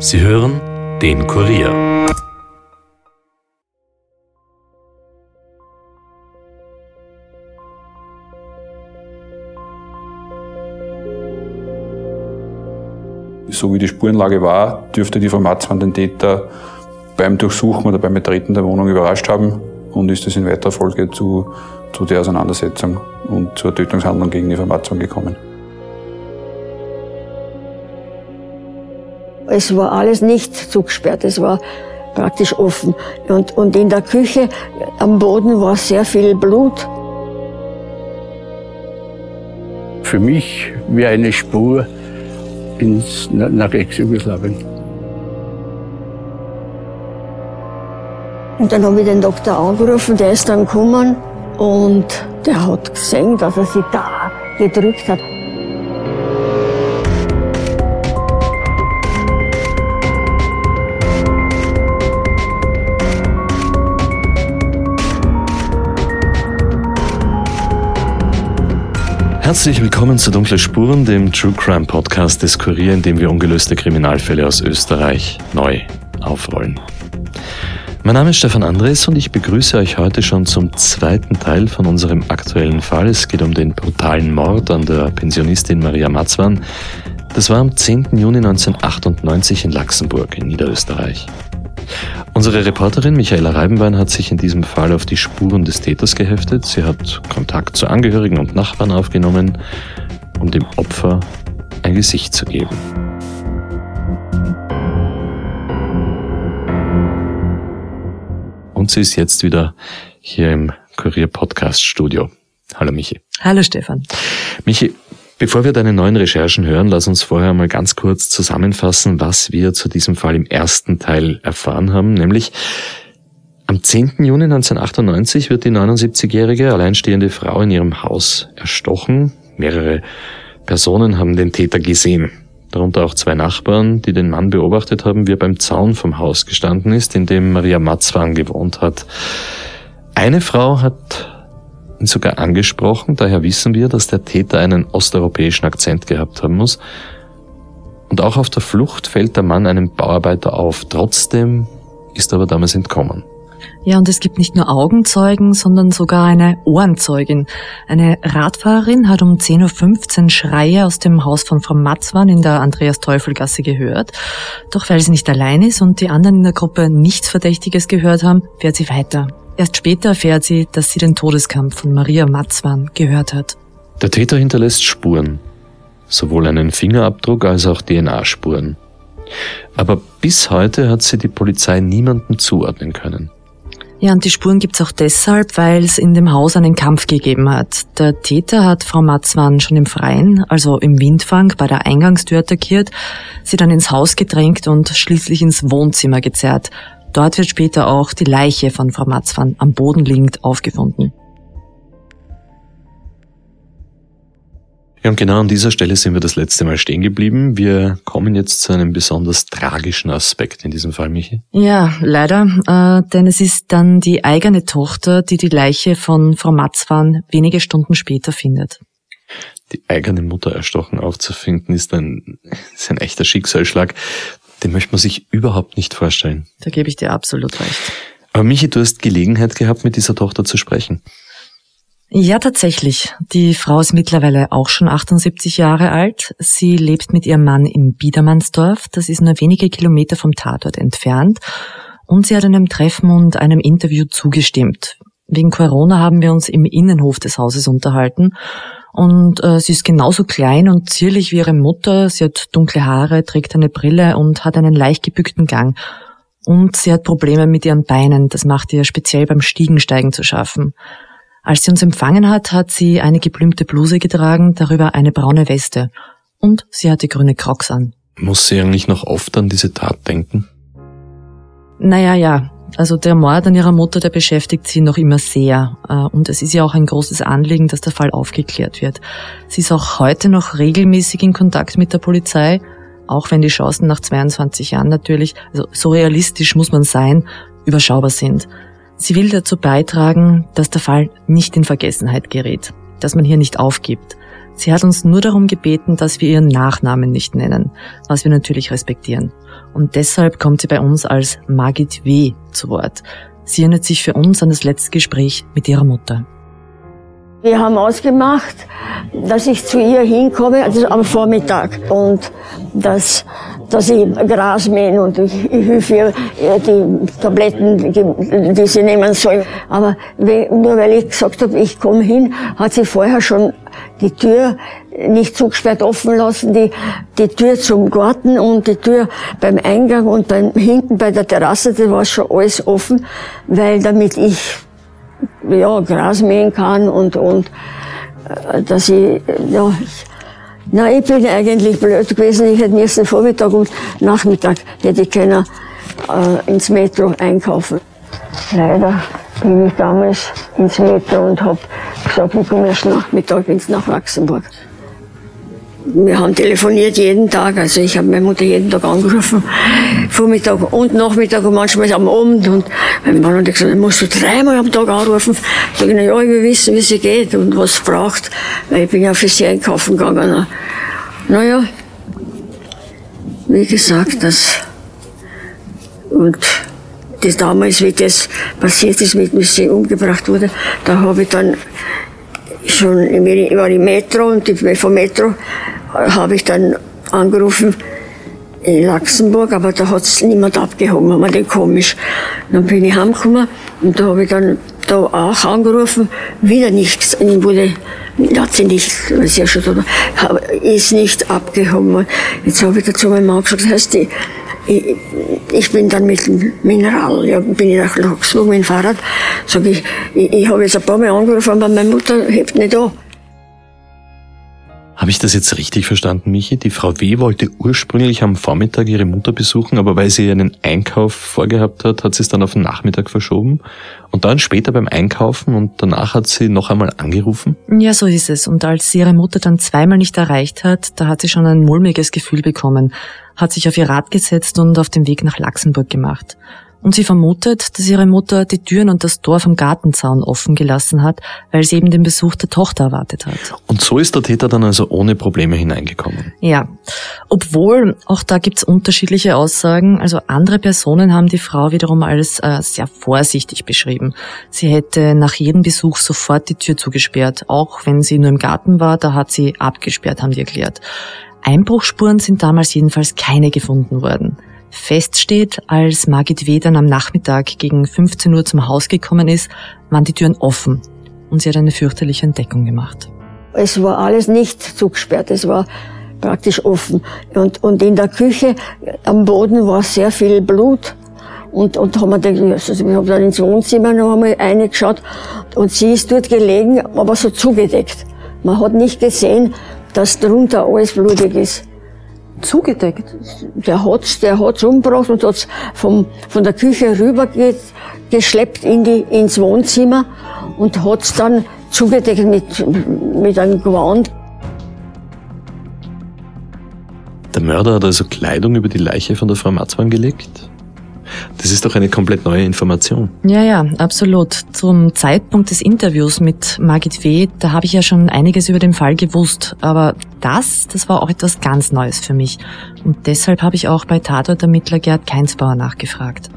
Sie hören den Kurier. So wie die Spurenlage war, dürfte die Frau Matzmann den Täter beim Durchsuchen oder beim Betreten der Wohnung überrascht haben und ist es in weiterer Folge zu, zu der Auseinandersetzung und zur Tötungshandlung gegen die Frau Matzmann gekommen. Es war alles nicht zugesperrt, es war praktisch offen. Und, und in der Küche am Boden war sehr viel Blut. Für mich wie eine Spur ins, nach Ex-Jugoslawien. Und dann habe ich den Doktor angerufen, der ist dann gekommen und der hat gesehen, dass er sich da gedrückt hat. Herzlich willkommen zu Dunkle Spuren, dem True Crime Podcast des Kurier, in dem wir ungelöste Kriminalfälle aus Österreich neu aufrollen. Mein Name ist Stefan Andres und ich begrüße euch heute schon zum zweiten Teil von unserem aktuellen Fall. Es geht um den brutalen Mord an der Pensionistin Maria Matzwan. Das war am 10. Juni 1998 in Laxenburg in Niederösterreich. Unsere Reporterin Michaela Reibenbein hat sich in diesem Fall auf die Spuren des Täters geheftet. Sie hat Kontakt zu Angehörigen und Nachbarn aufgenommen, um dem Opfer ein Gesicht zu geben. Und sie ist jetzt wieder hier im Kurier Podcast Studio. Hallo Michi. Hallo Stefan. Michi, Bevor wir deine neuen Recherchen hören, lass uns vorher mal ganz kurz zusammenfassen, was wir zu diesem Fall im ersten Teil erfahren haben, nämlich am 10. Juni 1998 wird die 79-jährige alleinstehende Frau in ihrem Haus erstochen. Mehrere Personen haben den Täter gesehen. Darunter auch zwei Nachbarn, die den Mann beobachtet haben, wie er beim Zaun vom Haus gestanden ist, in dem Maria Matzwan gewohnt hat. Eine Frau hat ihn sogar angesprochen, daher wissen wir, dass der Täter einen osteuropäischen Akzent gehabt haben muss. Und auch auf der Flucht fällt der Mann einem Bauarbeiter auf. Trotzdem ist er aber damals entkommen. Ja, und es gibt nicht nur Augenzeugen, sondern sogar eine Ohrenzeugin. Eine Radfahrerin hat um 10.15 Uhr Schreie aus dem Haus von Frau Matzwan in der Andreas-Teufel-Gasse gehört. Doch weil sie nicht allein ist und die anderen in der Gruppe nichts Verdächtiges gehört haben, fährt sie weiter. Erst später erfährt sie, dass sie den Todeskampf von Maria Matzwan gehört hat. Der Täter hinterlässt Spuren, sowohl einen Fingerabdruck als auch DNA-Spuren. Aber bis heute hat sie die Polizei niemanden zuordnen können. Ja, und die Spuren gibt's auch deshalb, weil es in dem Haus einen Kampf gegeben hat. Der Täter hat Frau Matzwan schon im Freien, also im Windfang, bei der Eingangstür attackiert, sie dann ins Haus gedrängt und schließlich ins Wohnzimmer gezerrt, Dort wird später auch die Leiche von Frau Matzwan am Boden liegend aufgefunden. Ja, und genau an dieser Stelle sind wir das letzte Mal stehen geblieben. Wir kommen jetzt zu einem besonders tragischen Aspekt in diesem Fall, Michi. Ja, leider, äh, denn es ist dann die eigene Tochter, die die Leiche von Frau Matzwan wenige Stunden später findet. Die eigene Mutter erstochen aufzufinden, ist ein, ist ein echter Schicksalsschlag. Den möchte man sich überhaupt nicht vorstellen. Da gebe ich dir absolut recht. Aber Michi, du hast Gelegenheit gehabt, mit dieser Tochter zu sprechen. Ja, tatsächlich. Die Frau ist mittlerweile auch schon 78 Jahre alt. Sie lebt mit ihrem Mann in Biedermannsdorf. Das ist nur wenige Kilometer vom Tatort entfernt. Und sie hat einem Treffen und einem Interview zugestimmt. Wegen Corona haben wir uns im Innenhof des Hauses unterhalten und äh, sie ist genauso klein und zierlich wie ihre Mutter. Sie hat dunkle Haare, trägt eine Brille und hat einen leicht gebückten Gang. Und sie hat Probleme mit ihren Beinen. Das macht ihr speziell beim Stiegensteigen zu schaffen. Als sie uns empfangen hat, hat sie eine geblümte Bluse getragen, darüber eine braune Weste. Und sie hatte grüne Crocs an. Muss sie eigentlich noch oft an diese Tat denken? Naja, ja. Also der Mord an ihrer Mutter, der beschäftigt sie noch immer sehr. Äh, und es ist ja auch ein großes Anliegen, dass der Fall aufgeklärt wird. Sie ist auch heute noch regelmäßig in Kontakt mit der Polizei, auch wenn die Chancen nach 22 Jahren natürlich, also so realistisch muss man sein, überschaubar sind. Sie will dazu beitragen, dass der Fall nicht in Vergessenheit gerät, dass man hier nicht aufgibt. Sie hat uns nur darum gebeten, dass wir ihren Nachnamen nicht nennen, was wir natürlich respektieren. Und deshalb kommt sie bei uns als Margit W. zu Wort. Sie erinnert sich für uns an das letzte Gespräch mit ihrer Mutter. Wir haben ausgemacht, dass ich zu ihr hinkomme, also am Vormittag. Und dass, dass ich Gras mähen und ich, ich helfe ihr die Tabletten, die, die sie nehmen soll. Aber nur weil ich gesagt habe, ich komme hin, hat sie vorher schon die Tür nicht zugesperrt offen lassen, die, die Tür zum Garten und die Tür beim Eingang und beim hinten bei der Terrasse, das war schon alles offen, weil damit ich ja, Gras mähen kann und, und äh, dass ich, ja, na, ich bin eigentlich blöd gewesen. Ich hätte müssen Vormittag und Nachmittag hätte ich können äh, ins Metro einkaufen. Leider bin ich damals ins Metro und habe gesagt, ich komme erst Nachmittag ins nach Luxemburg wir haben telefoniert jeden Tag. Also ich habe meine Mutter jeden Tag angerufen, Vormittag und Nachmittag und manchmal am Abend. Und mein Mann hat gesagt, musst du dreimal am Tag anrufen. Ich sage, na ja, ich will wissen, wie sie geht und was sie braucht, weil ich bin ja für sie einkaufen gegangen. Naja, wie gesagt, das und das damals, wie das passiert ist, mit mir sie umgebracht wurde, da habe ich dann schon, ich war im Metro und vom Metro habe ich dann angerufen in Luxemburg, aber da hat es niemand abgehoben, war den komisch. Dann bin ich heimgekommen und da habe ich dann da auch angerufen, wieder nichts, wurde, hat sie nicht, sie ja schon ist nicht abgehoben. Jetzt habe ich dazu meinem Mann gesagt, das heißt, ich, ich, ich bin dann mit dem Mineral, ja, bin ich nach Luxemburg mit dem Fahrrad, sage ich, ich, ich habe jetzt ein paar Mal angerufen, aber meine Mutter hebt nicht an. Habe ich das jetzt richtig verstanden, Michi? Die Frau W. wollte ursprünglich am Vormittag ihre Mutter besuchen, aber weil sie einen Einkauf vorgehabt hat, hat sie es dann auf den Nachmittag verschoben. Und dann später beim Einkaufen und danach hat sie noch einmal angerufen? Ja, so ist es. Und als sie ihre Mutter dann zweimal nicht erreicht hat, da hat sie schon ein mulmiges Gefühl bekommen, hat sich auf ihr Rad gesetzt und auf den Weg nach Luxemburg gemacht und sie vermutet, dass ihre Mutter die Türen und das Tor vom Gartenzaun offen gelassen hat, weil sie eben den Besuch der Tochter erwartet hat. Und so ist der Täter dann also ohne Probleme hineingekommen. Ja, obwohl auch da gibt's unterschiedliche Aussagen. Also andere Personen haben die Frau wiederum als äh, sehr vorsichtig beschrieben. Sie hätte nach jedem Besuch sofort die Tür zugesperrt, auch wenn sie nur im Garten war, da hat sie abgesperrt, haben die erklärt. Einbruchspuren sind damals jedenfalls keine gefunden worden. Fest steht, als Margit W. dann am Nachmittag gegen 15 Uhr zum Haus gekommen ist, waren die Türen offen und sie hat eine fürchterliche Entdeckung gemacht. Es war alles nicht zugesperrt, es war praktisch offen. Und, und in der Küche am Boden war sehr viel Blut. Und, und haben wir gedacht, also ich habe dann ins Wohnzimmer noch einmal reingeschaut und sie ist dort gelegen, aber so zugedeckt. Man hat nicht gesehen, dass drunter alles blutig ist zugedeckt. Der hat's, der hat's umgebracht und hat's vom, von der Küche rüber ge, geschleppt in die, ins Wohnzimmer und hat's dann zugedeckt mit, mit einem Gewand. Der Mörder hat also Kleidung über die Leiche von der Frau Matzmann gelegt? Das ist doch eine komplett neue Information. Ja, ja, absolut. Zum Zeitpunkt des Interviews mit Margit W., da habe ich ja schon einiges über den Fall gewusst. Aber das, das war auch etwas ganz Neues für mich. Und deshalb habe ich auch bei Tatortermittler Gerd Keinsbauer nachgefragt.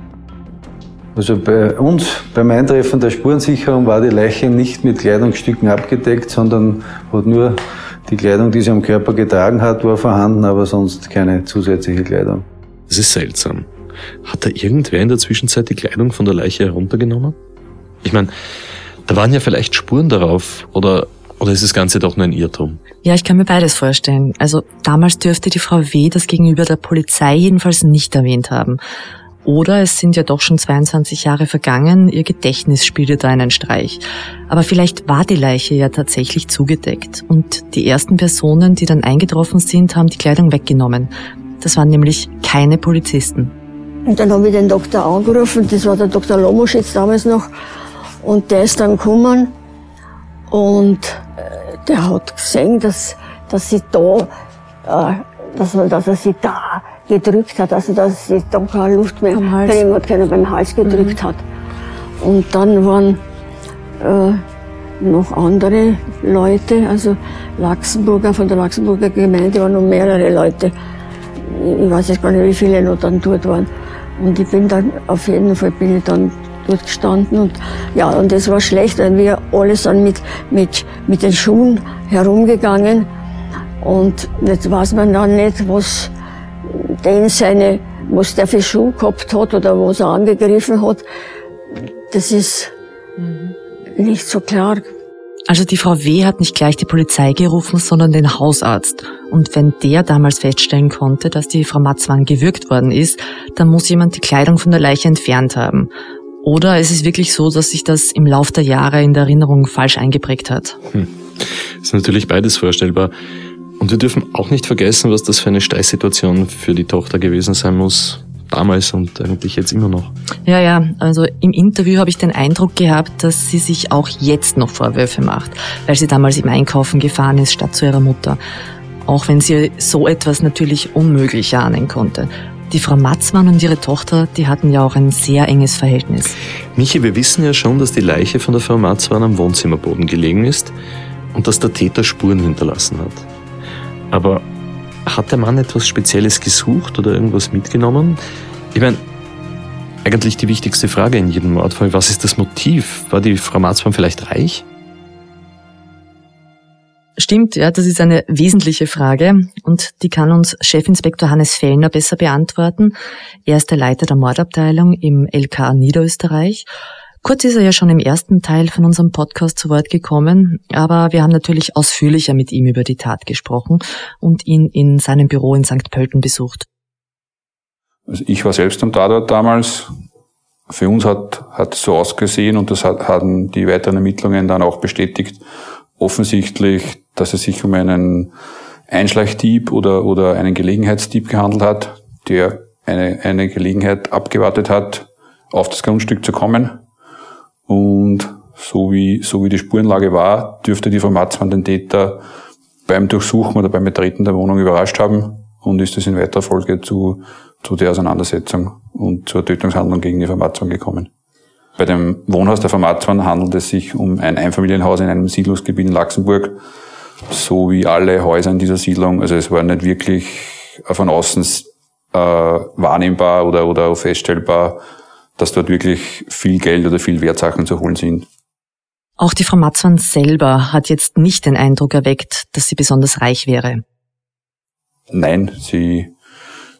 Also bei uns, beim Eintreffen der Spurensicherung, war die Leiche nicht mit Kleidungsstücken abgedeckt, sondern hat nur die Kleidung, die sie am Körper getragen hat, war vorhanden, aber sonst keine zusätzliche Kleidung. Das ist seltsam. Hat da irgendwer in der Zwischenzeit die Kleidung von der Leiche heruntergenommen? Ich meine, da waren ja vielleicht Spuren darauf oder oder ist das Ganze doch nur ein Irrtum? Ja, ich kann mir beides vorstellen. Also damals dürfte die Frau W. das gegenüber der Polizei jedenfalls nicht erwähnt haben. Oder es sind ja doch schon 22 Jahre vergangen, ihr Gedächtnis spielte da einen Streich. Aber vielleicht war die Leiche ja tatsächlich zugedeckt und die ersten Personen, die dann eingetroffen sind, haben die Kleidung weggenommen. Das waren nämlich keine Polizisten. Und dann habe ich den Doktor angerufen, das war der Dr. Lomoschitz damals noch, und der ist dann gekommen und äh, der hat gesehen, dass, dass sie da, äh, dass, dass er sie da gedrückt hat, also dass sie da keine Luft mehr am Hals, keine, keine beim Hals gedrückt mhm. hat. Und dann waren, äh, noch andere Leute, also Laxenburger, von der Laxenburger Gemeinde waren noch mehrere Leute. Ich weiß jetzt gar nicht, wie viele noch dann dort waren. Und ich bin dann, auf jeden Fall bin ich dann dort gestanden und ja, und das war schlecht, weil wir alle sind mit, mit, mit den Schuhen herumgegangen und jetzt weiß man dann nicht, was den seine, was der für Schuh gehabt hat oder was er angegriffen hat. Das ist mhm. nicht so klar. Also die Frau W. hat nicht gleich die Polizei gerufen, sondern den Hausarzt. Und wenn der damals feststellen konnte, dass die Frau Matzmann gewürgt worden ist, dann muss jemand die Kleidung von der Leiche entfernt haben. Oder ist es wirklich so, dass sich das im Lauf der Jahre in der Erinnerung falsch eingeprägt hat? Hm. Ist natürlich beides vorstellbar. Und wir dürfen auch nicht vergessen, was das für eine Stresssituation für die Tochter gewesen sein muss, damals und eigentlich jetzt immer noch. Ja, ja, also im Interview habe ich den Eindruck gehabt, dass sie sich auch jetzt noch Vorwürfe macht, weil sie damals im Einkaufen gefahren ist statt zu ihrer Mutter. Auch wenn sie so etwas natürlich unmöglich ahnen konnte. Die Frau Matzmann und ihre Tochter, die hatten ja auch ein sehr enges Verhältnis. Michi, wir wissen ja schon, dass die Leiche von der Frau Matzmann am Wohnzimmerboden gelegen ist und dass der Täter Spuren hinterlassen hat. Aber hat der Mann etwas Spezielles gesucht oder irgendwas mitgenommen? Ich meine, eigentlich die wichtigste Frage in jedem Mordfall, was ist das Motiv? War die Frau Marzmann vielleicht reich? Stimmt, ja, das ist eine wesentliche Frage und die kann uns Chefinspektor Hannes Fellner besser beantworten. Er ist der Leiter der Mordabteilung im LKA Niederösterreich Kurz ist er ja schon im ersten Teil von unserem Podcast zu Wort gekommen, aber wir haben natürlich ausführlicher mit ihm über die Tat gesprochen und ihn in seinem Büro in St. Pölten besucht. Also ich war selbst am Tatort damals. Für uns hat, hat es so ausgesehen und das hat, hatten die weiteren Ermittlungen dann auch bestätigt, offensichtlich, dass es sich um einen Einschleichdieb oder, oder einen Gelegenheitsdieb gehandelt hat, der eine, eine Gelegenheit abgewartet hat, auf das Grundstück zu kommen und so wie, so wie die Spurenlage war, dürfte die Frau Matzmann den Täter beim Durchsuchen oder beim Betreten der Wohnung überrascht haben und ist es in weiterer Folge zu, zu der Auseinandersetzung und zur Tötungshandlung gegen die Frau Matzmann gekommen. Bei dem Wohnhaus der Frau Matzmann handelt es sich um ein Einfamilienhaus in einem Siedlungsgebiet in Luxemburg, so wie alle Häuser in dieser Siedlung. Also es war nicht wirklich von außen äh, wahrnehmbar oder, oder feststellbar, dass dort wirklich viel Geld oder viel Wertsachen zu holen sind. Auch die Frau Matzmann selber hat jetzt nicht den Eindruck erweckt, dass sie besonders reich wäre. Nein, sie,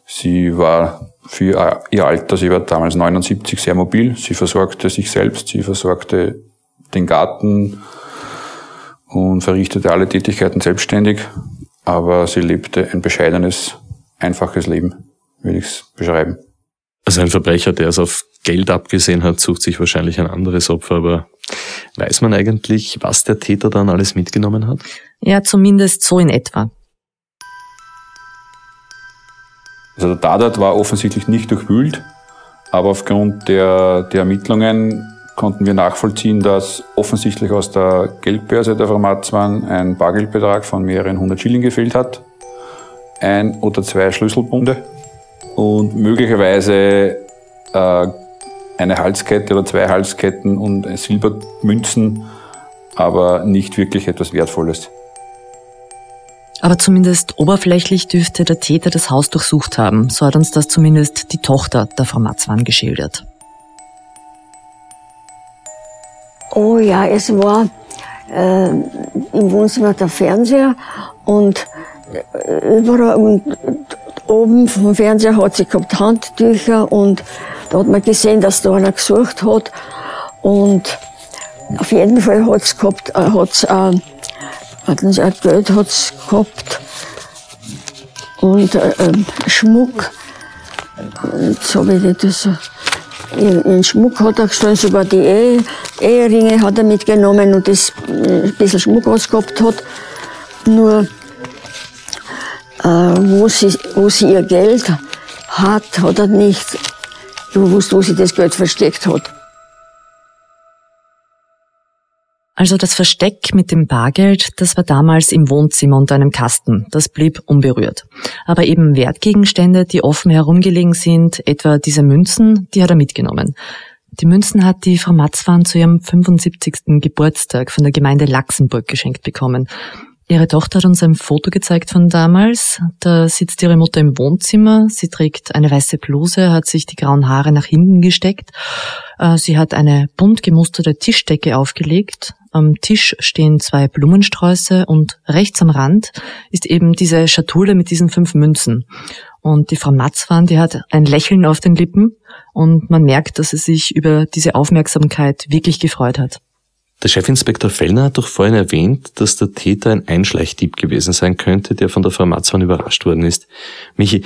sie war für ihr Alter, sie war damals 79, sehr mobil. Sie versorgte sich selbst, sie versorgte den Garten und verrichtete alle Tätigkeiten selbstständig. Aber sie lebte ein bescheidenes, einfaches Leben, würde ich es beschreiben. Also ein Verbrecher, der es auf Geld abgesehen hat, sucht sich wahrscheinlich ein anderes Opfer, aber weiß man eigentlich, was der Täter dann alles mitgenommen hat? Ja, zumindest so in etwa. Also der Tatort war offensichtlich nicht durchwühlt, aber aufgrund der, der Ermittlungen konnten wir nachvollziehen, dass offensichtlich aus der Geldbörse der Frau Matzmann ein Bargeldbetrag von mehreren hundert Schilling gefehlt hat, ein oder zwei Schlüsselbunde und möglicherweise äh, eine Halskette oder zwei Halsketten und Silbermünzen, aber nicht wirklich etwas Wertvolles. Aber zumindest oberflächlich dürfte der Täter das Haus durchsucht haben. So hat uns das zumindest die Tochter der Frau Matzwan geschildert. Oh ja, es war äh, im Wohnzimmer der Fernseher und äh, überall und oben vom Fernseher hat sie gehabt Handtücher und da hat man gesehen, dass da einer gesucht hat. Und auf jeden Fall hat es gehabt, äh, hat's, äh, hatten sie auch Geld hat's gehabt. Und äh, äh, Schmuck. Jetzt habe ich das. In Schmuck hat er gestohlen, sogar die Ehe, Eheringe hat er mitgenommen und das äh, ein bisschen Schmuck, was gehabt hat. Nur, äh, wo, sie, wo sie ihr Geld hat, hat er nicht gewusst, wo sie das Geld versteckt hat. Also das Versteck mit dem Bargeld, das war damals im Wohnzimmer unter einem Kasten. Das blieb unberührt. Aber eben Wertgegenstände, die offen herumgelegen sind, etwa diese Münzen, die hat er mitgenommen. Die Münzen hat die Frau Matzwan zu ihrem 75. Geburtstag von der Gemeinde Laxenburg geschenkt bekommen. Ihre Tochter hat uns ein Foto gezeigt von damals. Da sitzt ihre Mutter im Wohnzimmer. Sie trägt eine weiße Bluse, hat sich die grauen Haare nach hinten gesteckt. Äh, sie hat eine bunt gemusterte Tischdecke aufgelegt. Am Tisch stehen zwei Blumensträuße und rechts am Rand ist eben diese Schatulle mit diesen fünf Münzen. Und die Frau Matzwan, die hat ein Lächeln auf den Lippen und man merkt, dass sie sich über diese Aufmerksamkeit wirklich gefreut hat. Der Chefinspektor Fellner hat doch vorhin erwähnt, dass der Täter ein Einschleichdieb gewesen sein könnte, der von der Frau Matzmann überrascht worden ist. Michi,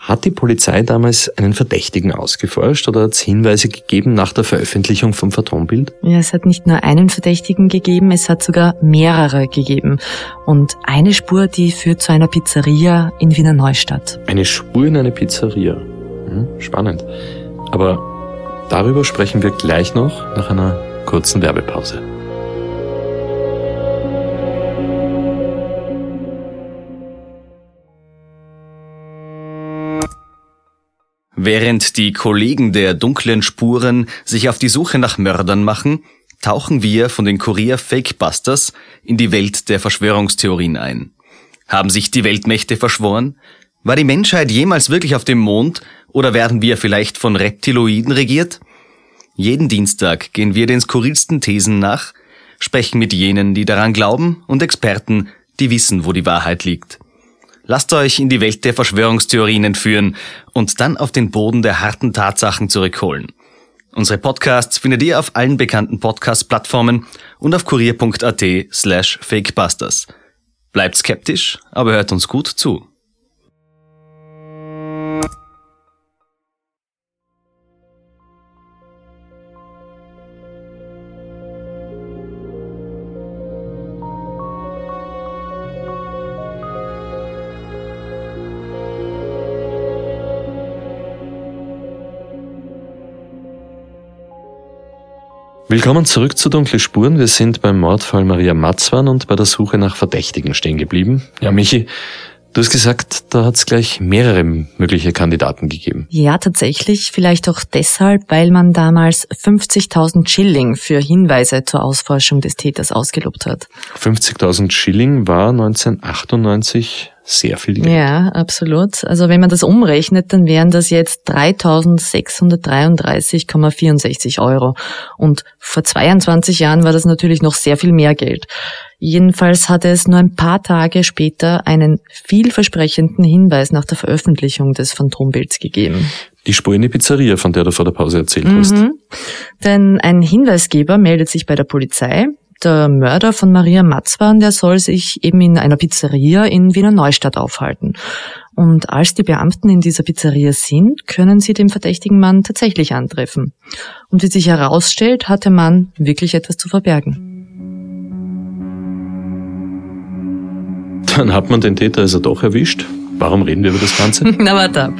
hat die Polizei damals einen Verdächtigen ausgeforscht oder hat es Hinweise gegeben nach der Veröffentlichung vom Phantombild? Ja, es hat nicht nur einen Verdächtigen gegeben, es hat sogar mehrere gegeben. Und eine Spur, die führt zu einer Pizzeria in Wiener Neustadt. Eine Spur in eine Pizzeria. Hm, spannend. Aber darüber sprechen wir gleich noch nach einer kurzen Werbepause. Während die Kollegen der dunklen Spuren sich auf die Suche nach Mördern machen, tauchen wir von den Kurier Fakebusters in die Welt der Verschwörungstheorien ein. Haben sich die Weltmächte verschworen? War die Menschheit jemals wirklich auf dem Mond oder werden wir vielleicht von Reptiloiden regiert? Jeden Dienstag gehen wir den skurrilsten Thesen nach, sprechen mit jenen, die daran glauben und Experten, die wissen, wo die Wahrheit liegt. Lasst euch in die Welt der Verschwörungstheorien entführen und dann auf den Boden der harten Tatsachen zurückholen. Unsere Podcasts findet ihr auf allen bekannten Podcast-Plattformen und auf kurier.at slash fakebusters. Bleibt skeptisch, aber hört uns gut zu. Willkommen zurück zu Dunkle Spuren. Wir sind beim Mordfall Maria Matzwan und bei der Suche nach Verdächtigen stehen geblieben. Ja, Michi, Du hast gesagt, da hat es gleich mehrere mögliche Kandidaten gegeben. Ja, tatsächlich. Vielleicht auch deshalb, weil man damals 50.000 Schilling für Hinweise zur Ausforschung des Täters ausgelobt hat. 50.000 Schilling war 1998 sehr viel Geld. Ja, absolut. Also wenn man das umrechnet, dann wären das jetzt 3.633,64 Euro. Und vor 22 Jahren war das natürlich noch sehr viel mehr Geld. Jedenfalls hatte es nur ein paar Tage später einen vielversprechenden Hinweis nach der Veröffentlichung des Phantombilds gegeben. Die Spur in die Pizzeria, von der du vor der Pause erzählt mhm. hast. Denn ein Hinweisgeber meldet sich bei der Polizei der Mörder von Maria Matzwan, der soll sich eben in einer Pizzeria in Wiener Neustadt aufhalten. Und als die Beamten in dieser Pizzeria sind, können sie den verdächtigen Mann tatsächlich antreffen. Und wie sich herausstellt, hat der Mann wirklich etwas zu verbergen. Dann hat man den Täter also doch erwischt. Warum reden wir über das Ganze? Na, warte ab.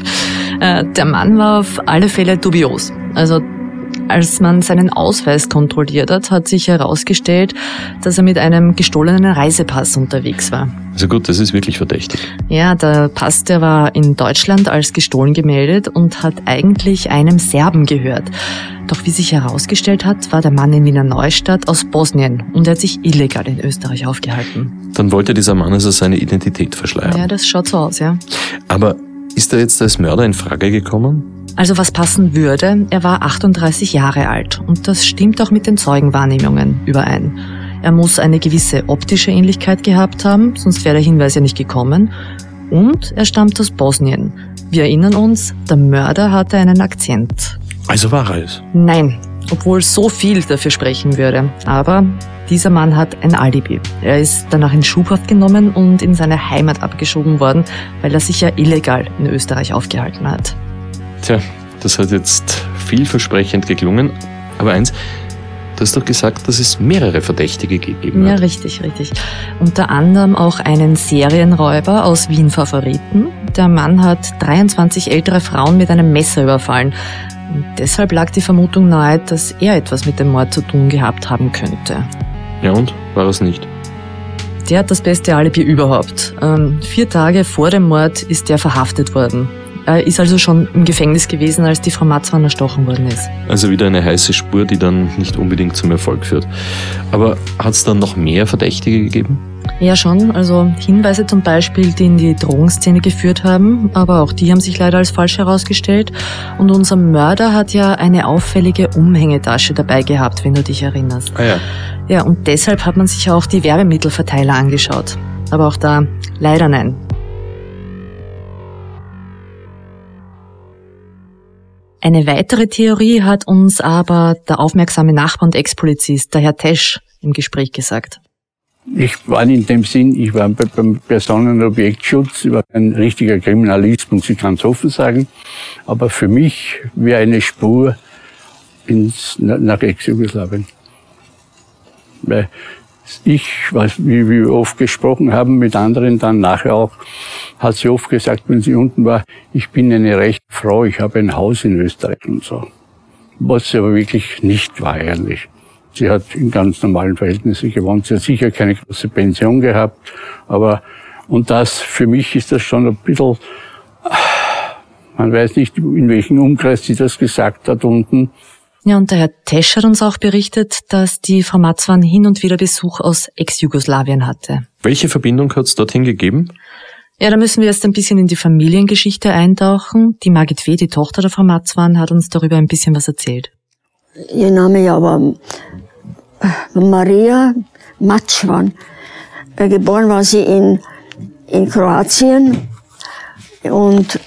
Äh, der Mann war auf alle Fälle dubios. Also als man seinen Ausweis kontrolliert hat, hat sich herausgestellt, dass er mit einem gestohlenen Reisepass unterwegs war. Also gut, das ist wirklich verdächtig. Ja, der Pass, der war in Deutschland als gestohlen gemeldet und hat eigentlich einem Serben gehört. Doch wie sich herausgestellt hat, war der Mann in Wiener Neustadt aus Bosnien und er hat sich illegal in Österreich aufgehalten. Dann wollte dieser Mann also seine Identität verschleiern. Ja, das schaut so aus, ja. Aber ist er jetzt als Mörder in Frage gekommen? Also was passen würde, er war 38 Jahre alt und das stimmt auch mit den Zeugenwahrnehmungen überein. Er muss eine gewisse optische Ähnlichkeit gehabt haben, sonst wäre der Hinweis ja nicht gekommen. Und er stammt aus Bosnien. Wir erinnern uns, der Mörder hatte einen Akzent. Also war er es? Nein, obwohl so viel dafür sprechen würde. Aber dieser Mann hat ein Alibi. Er ist danach in Schubhaft genommen und in seine Heimat abgeschoben worden, weil er sich ja illegal in Österreich aufgehalten hat. Tja, das hat jetzt vielversprechend geklungen. Aber eins, du hast doch gesagt, dass es mehrere Verdächtige gegeben hat. Ja, richtig, richtig. Unter anderem auch einen Serienräuber aus Wien Favoriten. Der Mann hat 23 ältere Frauen mit einem Messer überfallen. Und deshalb lag die Vermutung nahe, dass er etwas mit dem Mord zu tun gehabt haben könnte. Ja und? War es nicht? Der hat das beste Alibi überhaupt. Ähm, vier Tage vor dem Mord ist er verhaftet worden. Er ist also schon im Gefängnis gewesen, als die Frau Matzmann erstochen worden ist. Also wieder eine heiße Spur, die dann nicht unbedingt zum Erfolg führt. Aber hat es dann noch mehr Verdächtige gegeben? Ja, schon. Also Hinweise zum Beispiel, die in die Drogenszene geführt haben, aber auch die haben sich leider als falsch herausgestellt. Und unser Mörder hat ja eine auffällige Umhängetasche dabei gehabt, wenn du dich erinnerst. Ah ja. Ja, und deshalb hat man sich auch die Werbemittelverteiler angeschaut. Aber auch da leider nein. Eine weitere Theorie hat uns aber der aufmerksame Nachbar und Ex-Polizist, der Herr Tesch, im Gespräch gesagt. Ich war in dem Sinn, ich war beim Personen- und Objektschutz, ich war ein richtiger Kriminalist, muss ich ganz offen sagen. Aber für mich wäre eine Spur ins, nach Ex-Jugoslawien. Ich, was, wie wir oft gesprochen haben mit anderen, dann nachher auch, hat sie oft gesagt, wenn sie unten war, ich bin eine rechte Frau, ich habe ein Haus in Österreich und so. Was sie aber wirklich nicht war eigentlich. Sie hat in ganz normalen Verhältnissen gewohnt. Sie hat sicher keine große Pension gehabt. Aber, und das, für mich ist das schon ein bisschen, man weiß nicht, in welchem Umkreis sie das gesagt hat unten. Ja, und der Herr Tesch hat uns auch berichtet, dass die Frau Matzwan hin und wieder Besuch aus Ex-Jugoslawien hatte. Welche Verbindung hat es dorthin gegeben? Ja, da müssen wir erst ein bisschen in die Familiengeschichte eintauchen. Die Margit W., die Tochter der Frau Matzwan, hat uns darüber ein bisschen was erzählt. Ihr Name ja war Maria Matschwan. Äh, geboren war sie in, in Kroatien und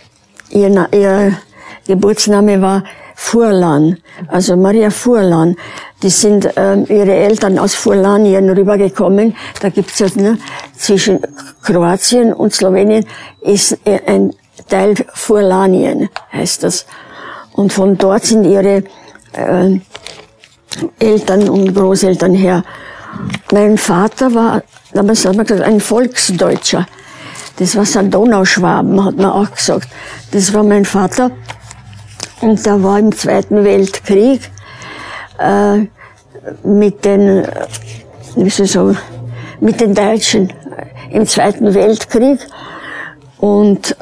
ihr, ihr Geburtsname war Furlan, also Maria Furlan. Die sind ähm, ihre Eltern aus Furlanien rübergekommen. Da gibt's ja ne, zwischen Kroatien und Slowenien ist äh, ein Teil Furlanien, heißt das. Und von dort sind ihre äh, Eltern und Großeltern her. Mein Vater war, damals hat man gesagt, ein Volksdeutscher. Das war ein Donauschwaben, hat man auch gesagt. Das war mein Vater. Und der war im Zweiten Weltkrieg äh, mit den, wie soll ich sagen, mit den Deutschen im Zweiten Weltkrieg. Und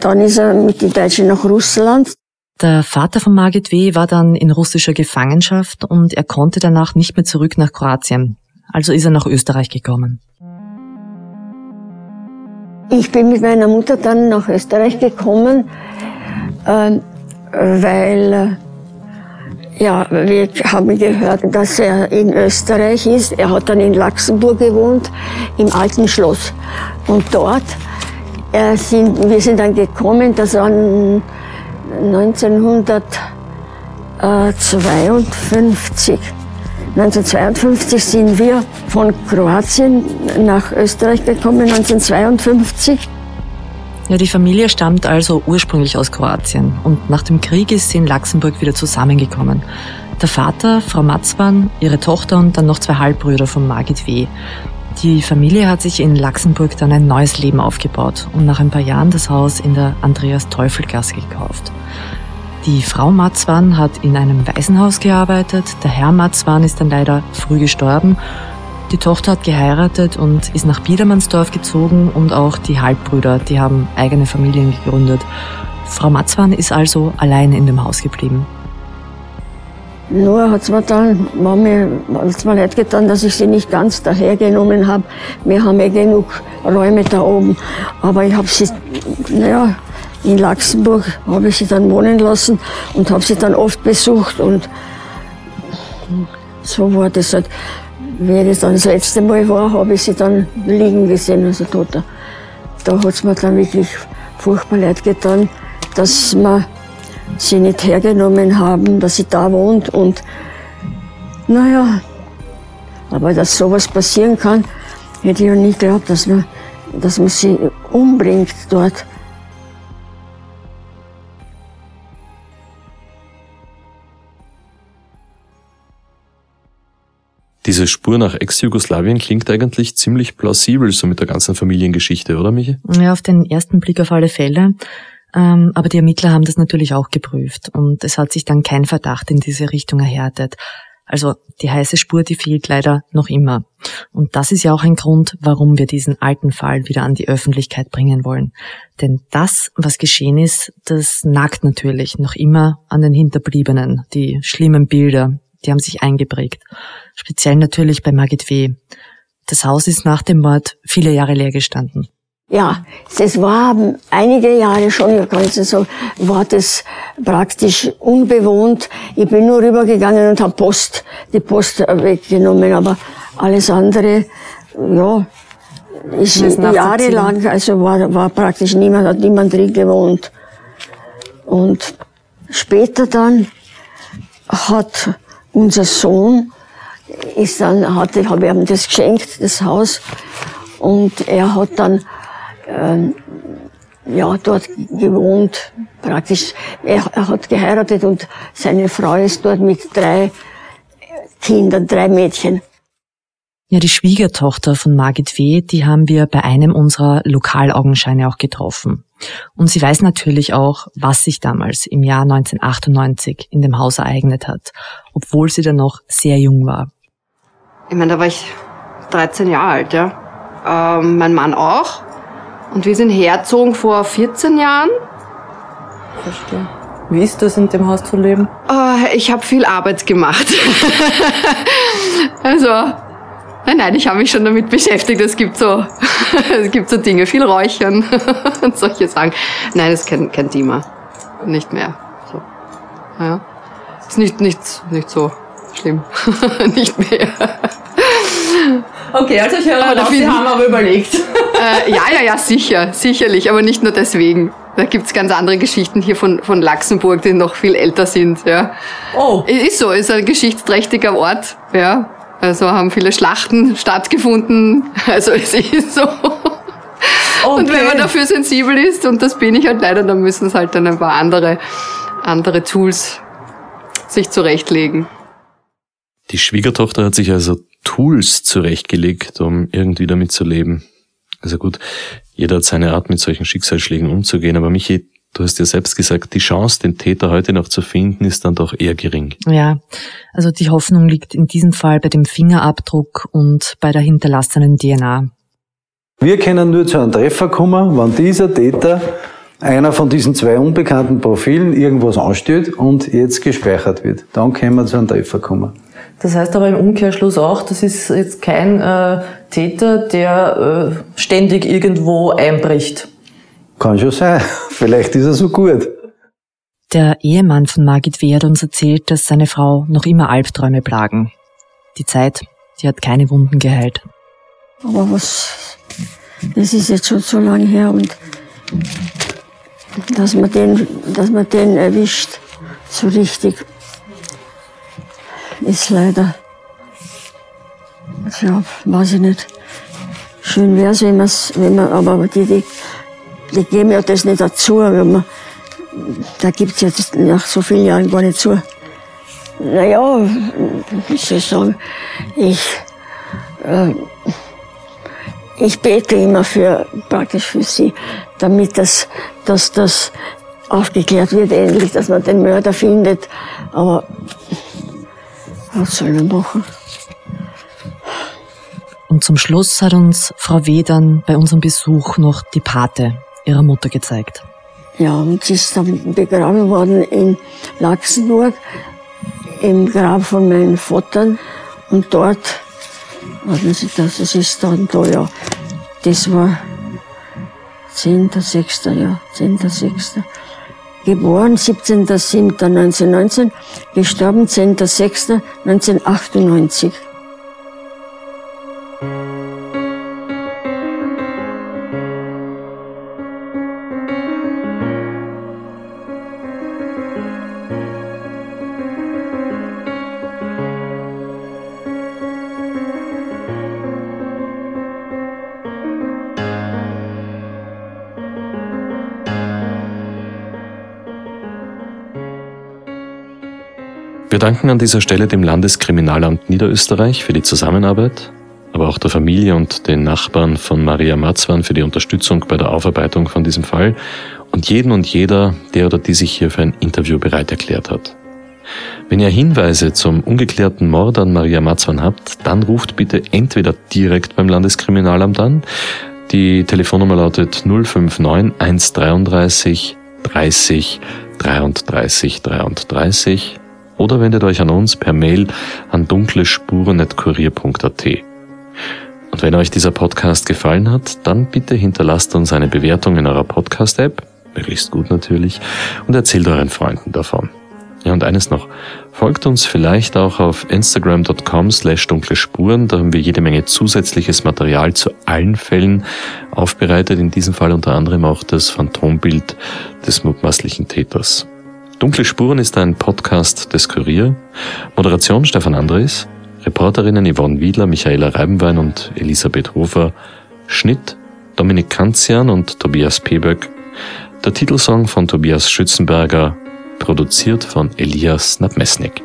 dann ist er mit den Deutschen nach Russland. Der Vater von Margit W. war dann in russischer Gefangenschaft und er konnte danach nicht mehr zurück nach Kroatien. Also ist er nach Österreich gekommen. Ich bin mit meiner Mutter dann nach Österreich gekommen, äh, weil ja, wir haben gehört, dass er in Österreich ist. Er hat dann in Luxemburg gewohnt, im alten Schloss. Und dort sind wir sind dann gekommen, das waren 1952. 1952 sind wir von Kroatien nach Österreich gekommen, 1952. Ja, die Familie stammt also ursprünglich aus Kroatien und nach dem Krieg ist sie in Luxemburg wieder zusammengekommen. Der Vater, Frau Matzwan, ihre Tochter und dann noch zwei Halbbrüder von Margit W. Die Familie hat sich in Luxemburg dann ein neues Leben aufgebaut und nach ein paar Jahren das Haus in der Andreas-Teufel-Gasse gekauft. Die Frau Matzwan hat in einem Waisenhaus gearbeitet, der Herr Matzwan ist dann leider früh gestorben. Die Tochter hat geheiratet und ist nach Biedermannsdorf gezogen und auch die Halbbrüder, die haben eigene Familien gegründet. Frau Matzwan ist also allein in dem Haus geblieben. Nur hat's mir dann, war mir, hat's mir leid getan, dass ich sie nicht ganz dahergenommen habe. Wir haben ja genug Räume da oben. Aber ich habe sie, naja, in Luxemburg habe ich sie dann wohnen lassen und habe sie dann oft besucht und so war das halt. Wie das dann das letzte Mal war, habe ich sie dann liegen gesehen, also tot. Da hat's mir dann wirklich furchtbar leid getan, dass wir sie nicht hergenommen haben, dass sie da wohnt und naja, aber dass sowas passieren kann, hätte ich ja nicht geglaubt, dass man, dass man sie umbringt dort. Diese Spur nach Ex-Jugoslawien klingt eigentlich ziemlich plausibel, so mit der ganzen Familiengeschichte, oder Michi? Ja, auf den ersten Blick auf alle Fälle. Ähm, aber die Ermittler haben das natürlich auch geprüft und es hat sich dann kein Verdacht in diese Richtung erhärtet. Also die heiße Spur, die fehlt leider noch immer. Und das ist ja auch ein Grund, warum wir diesen alten Fall wieder an die Öffentlichkeit bringen wollen. Denn das, was geschehen ist, das nagt natürlich noch immer an den Hinterbliebenen. Die schlimmen Bilder, die haben sich eingeprägt. Speziell natürlich bei Margit W. Das Haus ist nach dem Mord viele Jahre leer gestanden. Ja, das war einige Jahre schon, ja, kannst du sagen, war das praktisch unbewohnt. Ich bin nur rübergegangen und habe Post, die Post weggenommen, aber alles andere, ja, ist jahrelang, also war, war praktisch niemand, hat niemand drin gewohnt. Und später dann hat unser Sohn, ist dann, hatte, ich ihm das geschenkt, das Haus, und er hat dann ähm, ja, dort gewohnt, praktisch. Er, er hat geheiratet und seine Frau ist dort mit drei Kindern, drei Mädchen. Ja, die Schwiegertochter von Margit W., die haben wir bei einem unserer Lokalaugenscheine auch getroffen. Und sie weiß natürlich auch, was sich damals im Jahr 1998 in dem Haus ereignet hat, obwohl sie dann noch sehr jung war. Ich meine, da war ich 13 Jahre alt, ja. Ähm, mein Mann auch. Und wir sind herzogen vor 14 Jahren. Verstehe. Wie ist das, in dem Haus zu leben? Äh, ich habe viel Arbeit gemacht. also, nein, nein, ich habe mich schon damit beschäftigt. Es gibt so, es gibt so Dinge, viel Räuchern und solche Sachen. Nein, das ist kein, kein Thema. Nicht mehr. So. Ja. Ist nicht, nicht, nicht so schlimm. nicht mehr. Okay, also ich höre aber Sie haben aber überlegt. Äh, ja, ja, ja, sicher, sicherlich, aber nicht nur deswegen. Da gibt's ganz andere Geschichten hier von, von Laxenburg, die noch viel älter sind. Ja. Oh. Ist so, ist ein geschichtsträchtiger Ort. Ja. Also haben viele Schlachten stattgefunden. Also es ist so. Okay. Und wenn man dafür sensibel ist, und das bin ich halt leider, dann müssen es halt dann ein paar andere, andere Tools sich zurechtlegen. Die Schwiegertochter hat sich also Tools zurechtgelegt, um irgendwie damit zu leben. Also gut, jeder hat seine Art, mit solchen Schicksalsschlägen umzugehen, aber Michi, du hast ja selbst gesagt, die Chance, den Täter heute noch zu finden, ist dann doch eher gering. Ja, also die Hoffnung liegt in diesem Fall bei dem Fingerabdruck und bei der hinterlassenen DNA. Wir können nur zu einem Treffer kommen, wenn dieser Täter einer von diesen zwei unbekannten Profilen irgendwas anstellt und jetzt gespeichert wird. Dann können wir zu einem Treffer kommen. Das heißt aber im Umkehrschluss auch, das ist jetzt kein äh, Täter, der äh, ständig irgendwo einbricht. Kann schon sein. Vielleicht ist er so gut. Der Ehemann von Margit W. hat uns erzählt, dass seine Frau noch immer Albträume plagen. Die Zeit, die hat keine Wunden geheilt. Aber was, das ist jetzt schon so lange her und dass man den, dass man den erwischt, so richtig ist leider, ja, weiß ich nicht. Schön wäre es, wenn, wenn man, aber die, die, die geben ja das nicht dazu, man, da gibt es jetzt nach so vielen Jahren gar nicht zu. Naja, wie soll ich sagen, ich, äh, ich bete immer für, praktisch für sie, damit das, dass das aufgeklärt wird endlich, dass man den Mörder findet. Aber was soll man machen? Und zum Schluss hat uns Frau W. dann bei unserem Besuch noch die Pate ihrer Mutter gezeigt. Ja, und sie ist dann begraben worden in Laxenburg, im Grab von meinen Vatern. Und dort, warten Sie, das, das ist dann da, ja, das war 10.6., ja, 10.6. Geboren 17.07.1919, gestorben 10.06.1998. danken an dieser Stelle dem Landeskriminalamt Niederösterreich für die Zusammenarbeit, aber auch der Familie und den Nachbarn von Maria Matzwan für die Unterstützung bei der Aufarbeitung von diesem Fall und jeden und jeder, der oder die sich hier für ein Interview bereit erklärt hat. Wenn ihr Hinweise zum ungeklärten Mord an Maria Matzwan habt, dann ruft bitte entweder direkt beim Landeskriminalamt an. Die Telefonnummer lautet 059 133 30 33 33 oder wendet euch an uns per Mail an dunklespuren.kurier.at. Und wenn euch dieser Podcast gefallen hat, dann bitte hinterlasst uns eine Bewertung in eurer Podcast-App, möglichst gut natürlich, und erzählt euren Freunden davon. Ja, und eines noch. Folgt uns vielleicht auch auf instagram.com slash dunkle Spuren. Da haben wir jede Menge zusätzliches Material zu allen Fällen aufbereitet. In diesem Fall unter anderem auch das Phantombild des mutmaßlichen Täters. Dunkle Spuren ist ein Podcast des Kurier. Moderation Stefan Andres. Reporterinnen Yvonne Wiedler, Michaela Reibenwein und Elisabeth Hofer. Schnitt Dominik Kanzian und Tobias Peböck. Der Titelsong von Tobias Schützenberger produziert von Elias Nabmesnik.